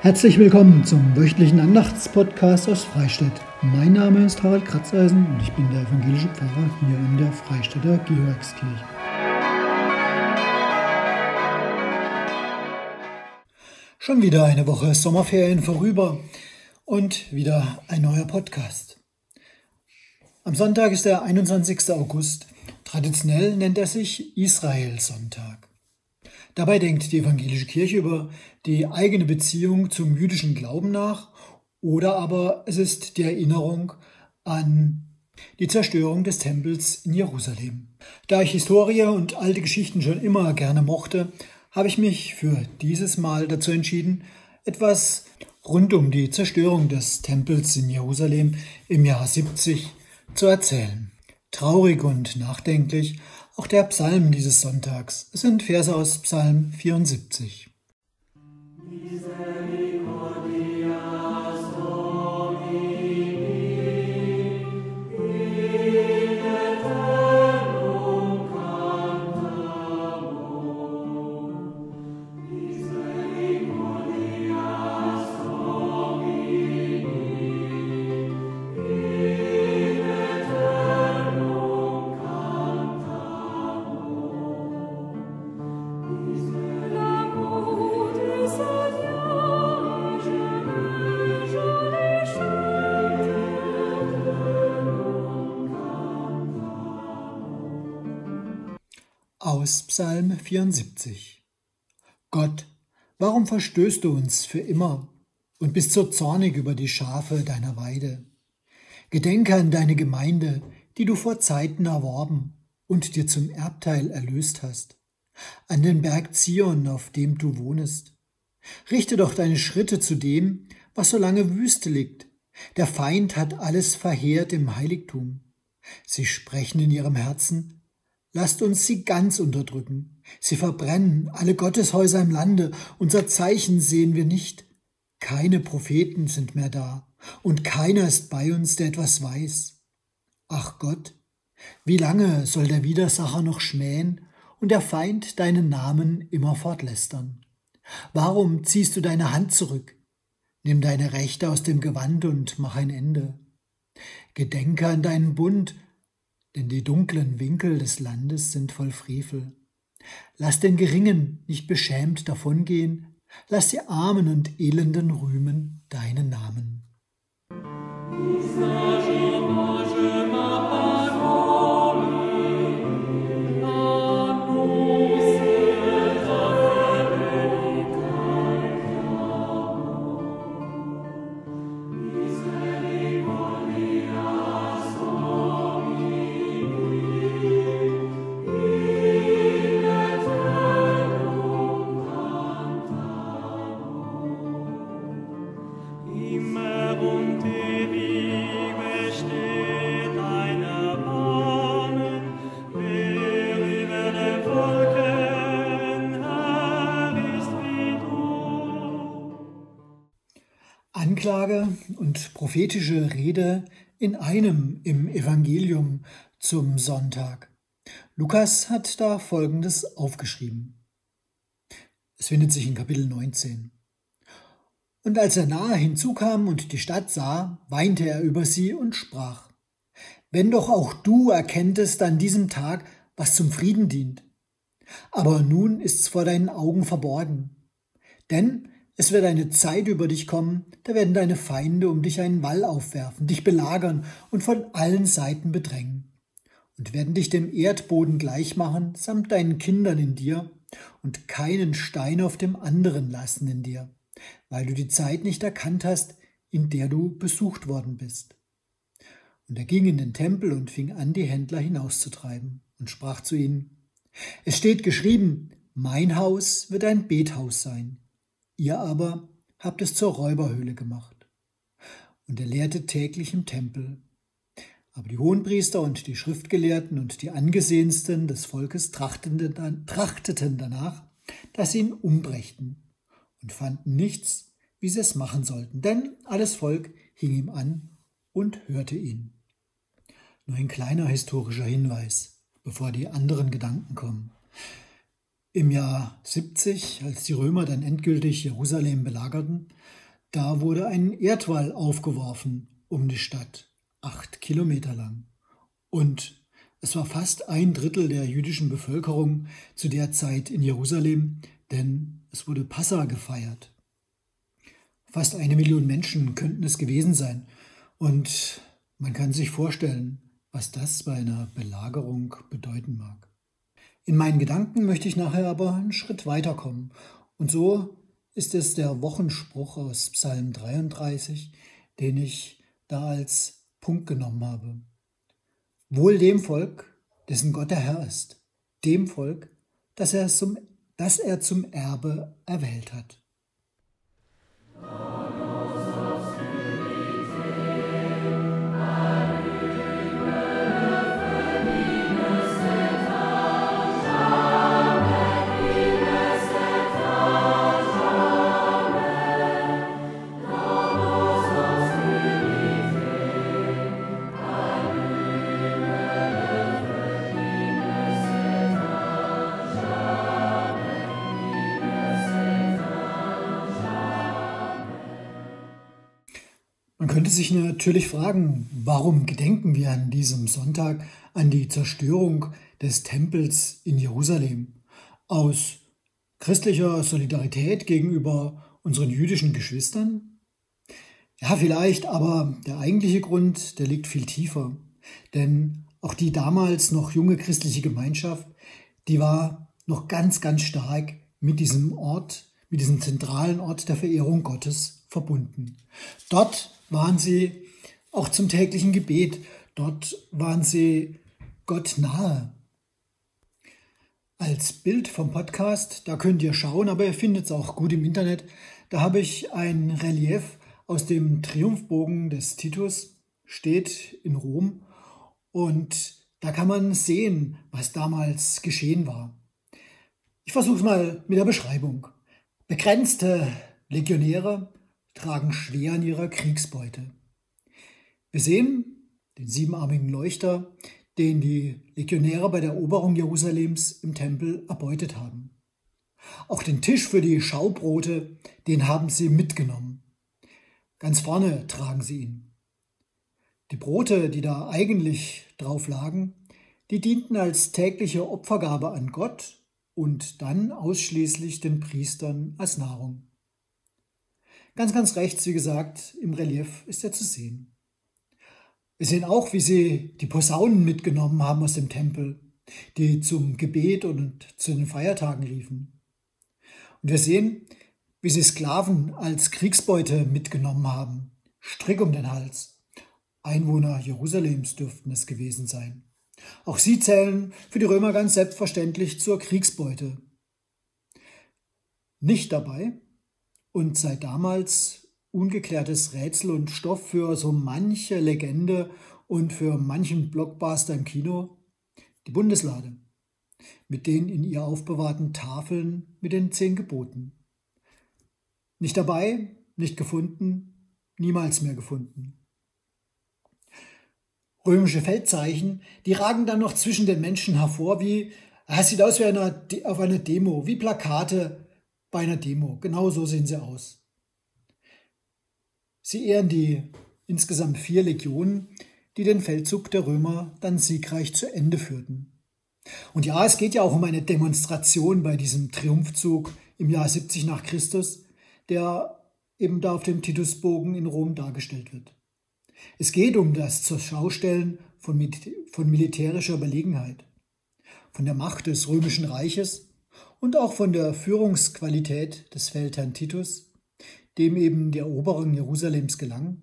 Herzlich willkommen zum wöchentlichen Andachtspodcast aus Freistadt. Mein Name ist Harald Kratzeisen und ich bin der evangelische Pfarrer hier in der Freistädter Georgskirche. Schon wieder eine Woche Sommerferien vorüber und wieder ein neuer Podcast. Am Sonntag ist der 21. August. Traditionell nennt er sich Israel-Sonntag. Dabei denkt die evangelische Kirche über die eigene Beziehung zum jüdischen Glauben nach oder aber es ist die Erinnerung an die Zerstörung des Tempels in Jerusalem. Da ich Historie und alte Geschichten schon immer gerne mochte, habe ich mich für dieses Mal dazu entschieden, etwas rund um die Zerstörung des Tempels in Jerusalem im Jahr 70 zu erzählen. Traurig und nachdenklich auch der Psalm dieses Sonntags. Es sind Verse aus Psalm 74. Aus Psalm 74 Gott, warum verstößt du uns für immer und bist so zornig über die Schafe deiner Weide? Gedenke an deine Gemeinde, die du vor Zeiten erworben und dir zum Erbteil erlöst hast, an den Berg Zion, auf dem du wohnest. Richte doch deine Schritte zu dem, was so lange Wüste liegt. Der Feind hat alles verheert im Heiligtum. Sie sprechen in ihrem Herzen, Lasst uns sie ganz unterdrücken. Sie verbrennen alle Gotteshäuser im Lande. Unser Zeichen sehen wir nicht. Keine Propheten sind mehr da. Und keiner ist bei uns, der etwas weiß. Ach Gott, wie lange soll der Widersacher noch schmähen und der Feind deinen Namen immer fortlästern? Warum ziehst du deine Hand zurück? Nimm deine Rechte aus dem Gewand und mach ein Ende. Gedenke an deinen Bund denn die dunklen Winkel des Landes sind voll Frevel. Lass den Geringen nicht beschämt davongehen, lass die Armen und Elenden rühmen deinen Namen. Anklage und prophetische Rede in einem im Evangelium zum Sonntag. Lukas hat da Folgendes aufgeschrieben. Es findet sich in Kapitel 19. Und als er nahe hinzukam und die Stadt sah, weinte er über sie und sprach, Wenn doch auch du erkenntest an diesem Tag, was zum Frieden dient. Aber nun ist's vor deinen Augen verborgen. Denn es wird eine Zeit über dich kommen, da werden deine Feinde um dich einen Wall aufwerfen, dich belagern und von allen Seiten bedrängen und werden dich dem Erdboden gleichmachen, samt deinen Kindern in dir und keinen Stein auf dem anderen lassen in dir, weil du die Zeit nicht erkannt hast, in der du besucht worden bist. Und er ging in den Tempel und fing an, die Händler hinauszutreiben und sprach zu ihnen, Es steht geschrieben, mein Haus wird ein Bethaus sein Ihr aber habt es zur Räuberhöhle gemacht. Und er lehrte täglich im Tempel. Aber die Hohenpriester und die Schriftgelehrten und die Angesehensten des Volkes trachteten danach, dass sie ihn umbrächten und fanden nichts, wie sie es machen sollten, denn alles Volk hing ihm an und hörte ihn. Nur ein kleiner historischer Hinweis, bevor die anderen Gedanken kommen. Im Jahr 70, als die Römer dann endgültig Jerusalem belagerten, da wurde ein Erdwall aufgeworfen um die Stadt, acht Kilometer lang. Und es war fast ein Drittel der jüdischen Bevölkerung zu der Zeit in Jerusalem, denn es wurde Passa gefeiert. Fast eine Million Menschen könnten es gewesen sein. Und man kann sich vorstellen, was das bei einer Belagerung bedeuten mag. In meinen Gedanken möchte ich nachher aber einen Schritt weiterkommen. Und so ist es der Wochenspruch aus Psalm 33, den ich da als Punkt genommen habe. Wohl dem Volk, dessen Gott der Herr ist, dem Volk, das er zum, das er zum Erbe erwählt hat. Man könnte sich natürlich fragen, warum gedenken wir an diesem Sonntag an die Zerstörung des Tempels in Jerusalem? Aus christlicher Solidarität gegenüber unseren jüdischen Geschwistern? Ja, vielleicht, aber der eigentliche Grund, der liegt viel tiefer. Denn auch die damals noch junge christliche Gemeinschaft, die war noch ganz, ganz stark mit diesem Ort, mit diesem zentralen Ort der Verehrung Gottes verbunden. Dort waren sie auch zum täglichen Gebet. Dort waren sie Gott nahe. Als Bild vom Podcast, da könnt ihr schauen, aber ihr findet es auch gut im Internet. Da habe ich ein Relief aus dem Triumphbogen des Titus, steht in Rom. Und da kann man sehen, was damals geschehen war. Ich versuche es mal mit der Beschreibung. Begrenzte Legionäre tragen schwer an ihrer Kriegsbeute. Wir sehen den siebenarmigen Leuchter, den die Legionäre bei der Eroberung Jerusalems im Tempel erbeutet haben. Auch den Tisch für die Schaubrote, den haben sie mitgenommen. Ganz vorne tragen sie ihn. Die Brote, die da eigentlich drauf lagen, die dienten als tägliche Opfergabe an Gott und dann ausschließlich den Priestern als Nahrung. Ganz, ganz rechts, wie gesagt, im Relief ist er zu sehen. Wir sehen auch, wie sie die Posaunen mitgenommen haben aus dem Tempel, die zum Gebet und zu den Feiertagen riefen. Und wir sehen, wie sie Sklaven als Kriegsbeute mitgenommen haben, Strick um den Hals. Einwohner Jerusalems dürften es gewesen sein. Auch sie zählen für die Römer ganz selbstverständlich zur Kriegsbeute. Nicht dabei und seit damals ungeklärtes Rätsel und Stoff für so manche Legende und für manchen Blockbuster im Kino, die Bundeslade mit den in ihr aufbewahrten Tafeln mit den zehn Geboten. Nicht dabei, nicht gefunden, niemals mehr gefunden. Römische Feldzeichen, die ragen dann noch zwischen den Menschen hervor, wie, es sieht aus wie eine, auf einer Demo, wie Plakate bei einer Demo. Genau so sehen sie aus. Sie ehren die insgesamt vier Legionen, die den Feldzug der Römer dann siegreich zu Ende führten. Und ja, es geht ja auch um eine Demonstration bei diesem Triumphzug im Jahr 70 nach Christus, der eben da auf dem Titusbogen in Rom dargestellt wird. Es geht um das zur Schaustellen von, von militärischer Überlegenheit, von der Macht des römischen Reiches und auch von der Führungsqualität des Feldherrn Titus, dem eben die Eroberung Jerusalems gelang,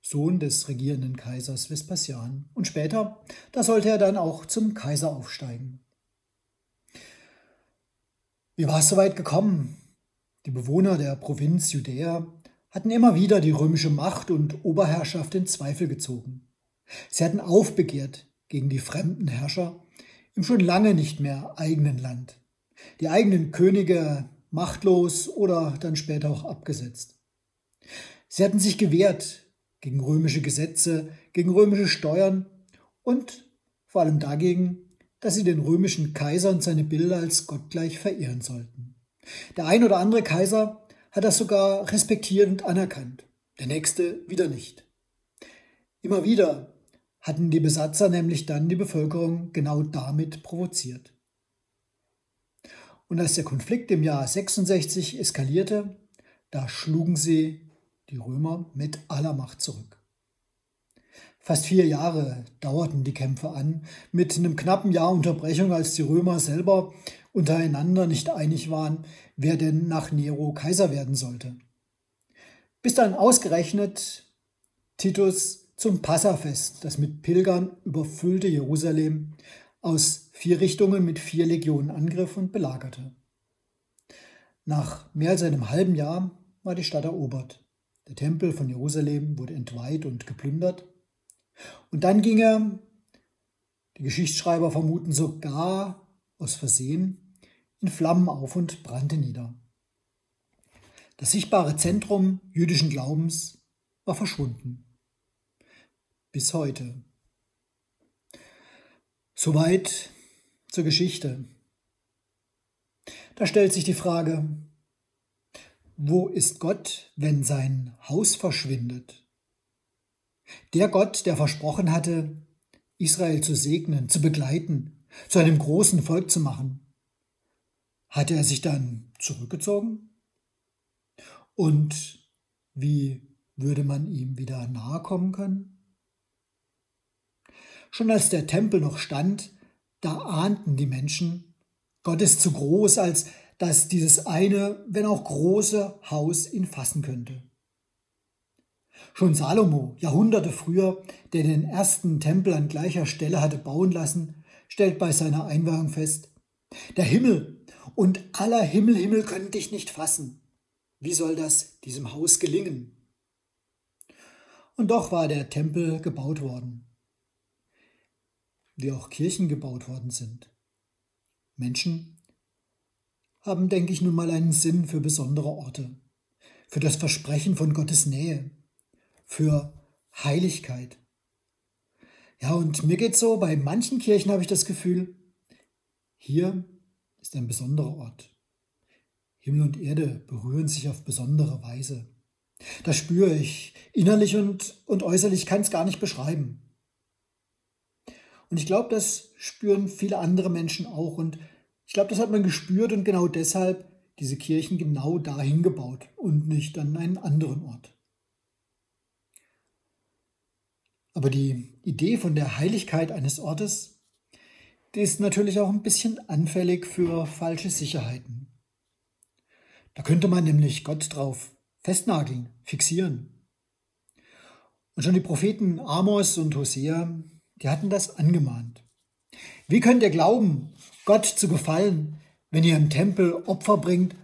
Sohn des regierenden Kaisers Vespasian. Und später, da sollte er dann auch zum Kaiser aufsteigen. Wie war es soweit gekommen? Die Bewohner der Provinz Judäa hatten immer wieder die römische Macht und Oberherrschaft in Zweifel gezogen. Sie hatten aufbegehrt gegen die fremden Herrscher im schon lange nicht mehr eigenen Land die eigenen Könige machtlos oder dann später auch abgesetzt. Sie hatten sich gewehrt gegen römische Gesetze, gegen römische Steuern und vor allem dagegen, dass sie den römischen Kaiser und seine Bilder als gottgleich verehren sollten. Der ein oder andere Kaiser hat das sogar respektiert und anerkannt, der nächste wieder nicht. Immer wieder hatten die Besatzer nämlich dann die Bevölkerung genau damit provoziert. Und als der Konflikt im Jahr 66 eskalierte, da schlugen sie die Römer mit aller Macht zurück. Fast vier Jahre dauerten die Kämpfe an, mit einem knappen Jahr Unterbrechung, als die Römer selber untereinander nicht einig waren, wer denn nach Nero Kaiser werden sollte. Bis dann ausgerechnet Titus zum Passafest, das mit Pilgern überfüllte Jerusalem aus vier Richtungen mit vier Legionen angriff und belagerte. Nach mehr als einem halben Jahr war die Stadt erobert. Der Tempel von Jerusalem wurde entweiht und geplündert. Und dann ging er, die Geschichtsschreiber vermuten sogar aus Versehen, in Flammen auf und brannte nieder. Das sichtbare Zentrum jüdischen Glaubens war verschwunden. Bis heute. Soweit zur Geschichte. Da stellt sich die Frage, wo ist Gott, wenn sein Haus verschwindet? Der Gott, der versprochen hatte, Israel zu segnen, zu begleiten, zu einem großen Volk zu machen, hatte er sich dann zurückgezogen? Und wie würde man ihm wieder nahe kommen können? Schon als der Tempel noch stand, da ahnten die Menschen, Gott ist zu groß, als dass dieses eine, wenn auch große Haus ihn fassen könnte. Schon Salomo, Jahrhunderte früher, der den ersten Tempel an gleicher Stelle hatte bauen lassen, stellt bei seiner Einweihung fest, der Himmel und aller Himmel, Himmel können dich nicht fassen. Wie soll das diesem Haus gelingen? Und doch war der Tempel gebaut worden, wie auch Kirchen gebaut worden sind. Menschen haben, denke ich, nun mal einen Sinn für besondere Orte, für das Versprechen von Gottes Nähe, für Heiligkeit. Ja, und mir geht so, bei manchen Kirchen habe ich das Gefühl, hier ist ein besonderer Ort. Himmel und Erde berühren sich auf besondere Weise. Das spüre ich. Innerlich und, und äußerlich kann es gar nicht beschreiben. Und ich glaube, das spüren viele andere Menschen auch. Und ich glaube, das hat man gespürt und genau deshalb diese Kirchen genau dahin gebaut und nicht an einen anderen Ort. Aber die Idee von der Heiligkeit eines Ortes, die ist natürlich auch ein bisschen anfällig für falsche Sicherheiten. Da könnte man nämlich Gott drauf festnageln, fixieren. Und schon die Propheten Amos und Hosea, die hatten das angemahnt. Wie könnt ihr glauben, Gott zu gefallen, wenn ihr im Tempel Opfer bringt,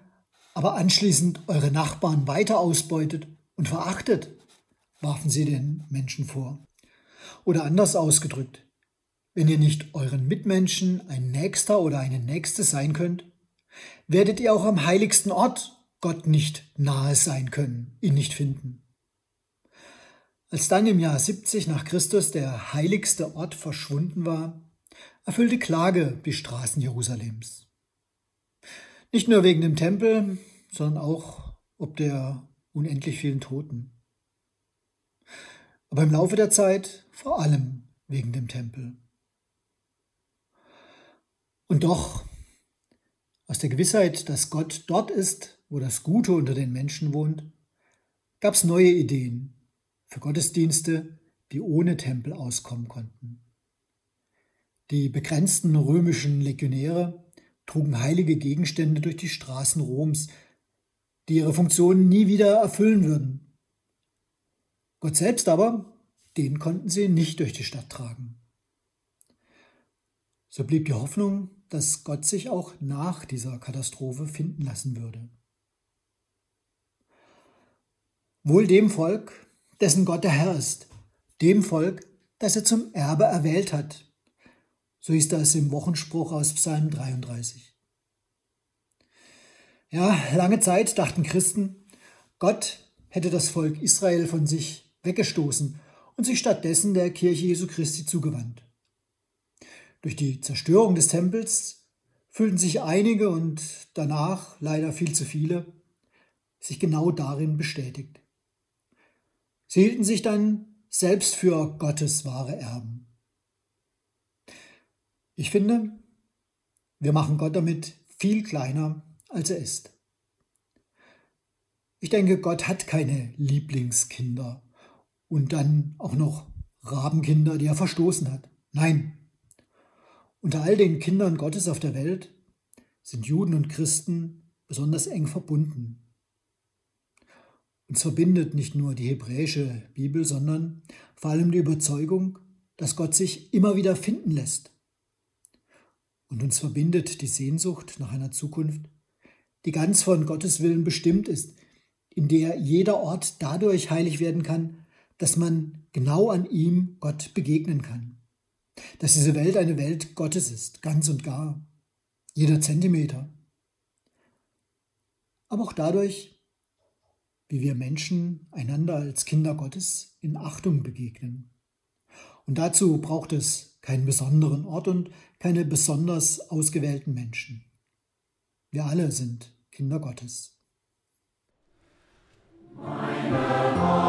aber anschließend eure Nachbarn weiter ausbeutet und verachtet? warfen sie den Menschen vor. Oder anders ausgedrückt, wenn ihr nicht euren Mitmenschen ein Nächster oder eine Nächste sein könnt, werdet ihr auch am heiligsten Ort Gott nicht nahe sein können, ihn nicht finden. Als dann im Jahr 70 nach Christus der heiligste Ort verschwunden war, erfüllte Klage die Straßen Jerusalems. Nicht nur wegen dem Tempel, sondern auch ob der unendlich vielen Toten aber im Laufe der Zeit vor allem wegen dem Tempel. Und doch, aus der Gewissheit, dass Gott dort ist, wo das Gute unter den Menschen wohnt, gab es neue Ideen für Gottesdienste, die ohne Tempel auskommen konnten. Die begrenzten römischen Legionäre trugen heilige Gegenstände durch die Straßen Roms, die ihre Funktion nie wieder erfüllen würden. Gott selbst aber, den konnten sie nicht durch die Stadt tragen. So blieb die Hoffnung, dass Gott sich auch nach dieser Katastrophe finden lassen würde. Wohl dem Volk, dessen Gott der Herr ist, dem Volk, das er zum Erbe erwählt hat. So hieß das im Wochenspruch aus Psalm 33. Ja, lange Zeit dachten Christen, Gott hätte das Volk Israel von sich weggestoßen und sich stattdessen der Kirche Jesu Christi zugewandt. Durch die Zerstörung des Tempels fühlten sich einige und danach leider viel zu viele sich genau darin bestätigt. Sie hielten sich dann selbst für Gottes wahre Erben. Ich finde, wir machen Gott damit viel kleiner, als er ist. Ich denke, Gott hat keine Lieblingskinder und dann auch noch Rabenkinder, die er verstoßen hat. Nein. Unter all den Kindern Gottes auf der Welt sind Juden und Christen besonders eng verbunden. Uns verbindet nicht nur die hebräische Bibel, sondern vor allem die Überzeugung, dass Gott sich immer wieder finden lässt. Und uns verbindet die Sehnsucht nach einer Zukunft, die ganz von Gottes Willen bestimmt ist, in der jeder Ort dadurch heilig werden kann, dass man genau an ihm Gott begegnen kann. Dass diese Welt eine Welt Gottes ist, ganz und gar, jeder Zentimeter. Aber auch dadurch, wie wir Menschen einander als Kinder Gottes in Achtung begegnen. Und dazu braucht es keinen besonderen Ort und keine besonders ausgewählten Menschen. Wir alle sind Kinder Gottes. Meine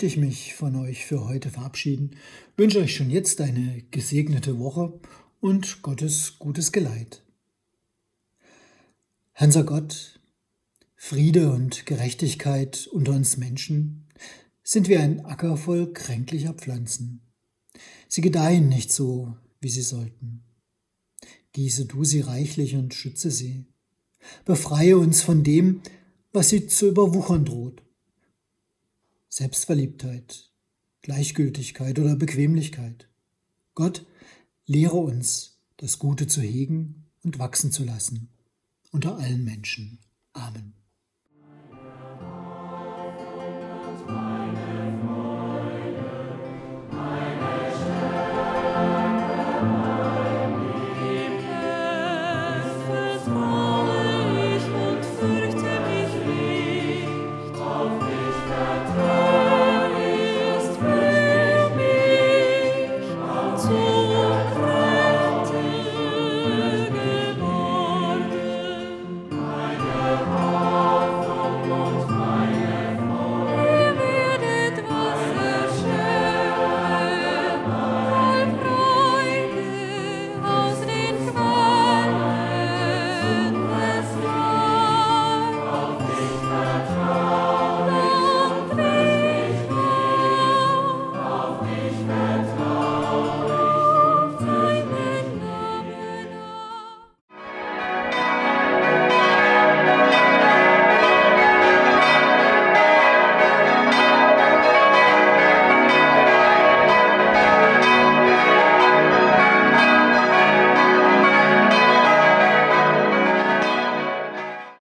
möchte ich mich von euch für heute verabschieden, wünsche euch schon jetzt eine gesegnete Woche und Gottes gutes Geleit. Hanser Gott, Friede und Gerechtigkeit unter uns Menschen sind wie ein Acker voll kränklicher Pflanzen. Sie gedeihen nicht so, wie sie sollten. Gieße du sie reichlich und schütze sie. Befreie uns von dem, was sie zu überwuchern droht. Selbstverliebtheit, Gleichgültigkeit oder Bequemlichkeit. Gott, lehre uns, das Gute zu hegen und wachsen zu lassen unter allen Menschen. Amen.